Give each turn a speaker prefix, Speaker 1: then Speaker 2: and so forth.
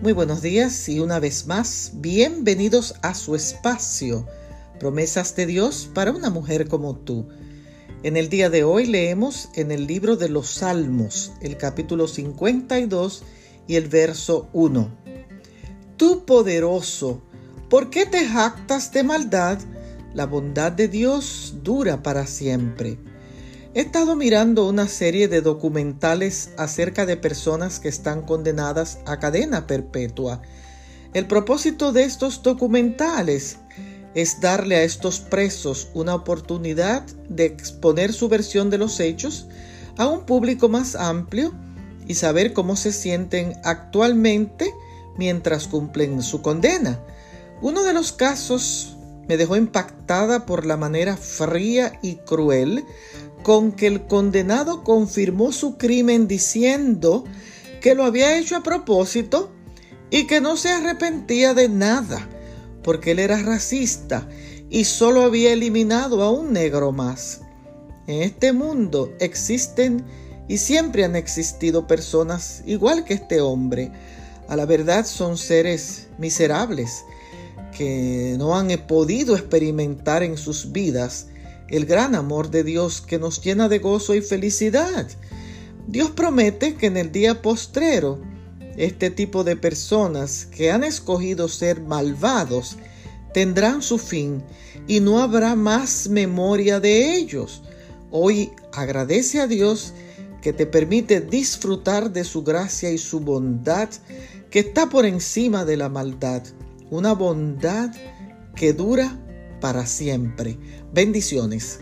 Speaker 1: Muy buenos días y una vez más, bienvenidos a su espacio, promesas de Dios para una mujer como tú. En el día de hoy leemos en el libro de los Salmos, el capítulo 52 y el verso 1. Tú poderoso, ¿por qué te jactas de maldad? La bondad de Dios dura para siempre. He estado mirando una serie de documentales acerca de personas que están condenadas a cadena perpetua. El propósito de estos documentales es darle a estos presos una oportunidad de exponer su versión de los hechos a un público más amplio y saber cómo se sienten actualmente mientras cumplen su condena. Uno de los casos me dejó impactada por la manera fría y cruel con que el condenado confirmó su crimen diciendo que lo había hecho a propósito y que no se arrepentía de nada, porque él era racista y solo había eliminado a un negro más. En este mundo existen y siempre han existido personas igual que este hombre. A la verdad son seres miserables que no han podido experimentar en sus vidas el gran amor de Dios que nos llena de gozo y felicidad. Dios promete que en el día postrero, este tipo de personas que han escogido ser malvados tendrán su fin y no habrá más memoria de ellos. Hoy agradece a Dios que te permite disfrutar de su gracia y su bondad que está por encima de la maldad. Una bondad que dura para siempre. Bendiciones.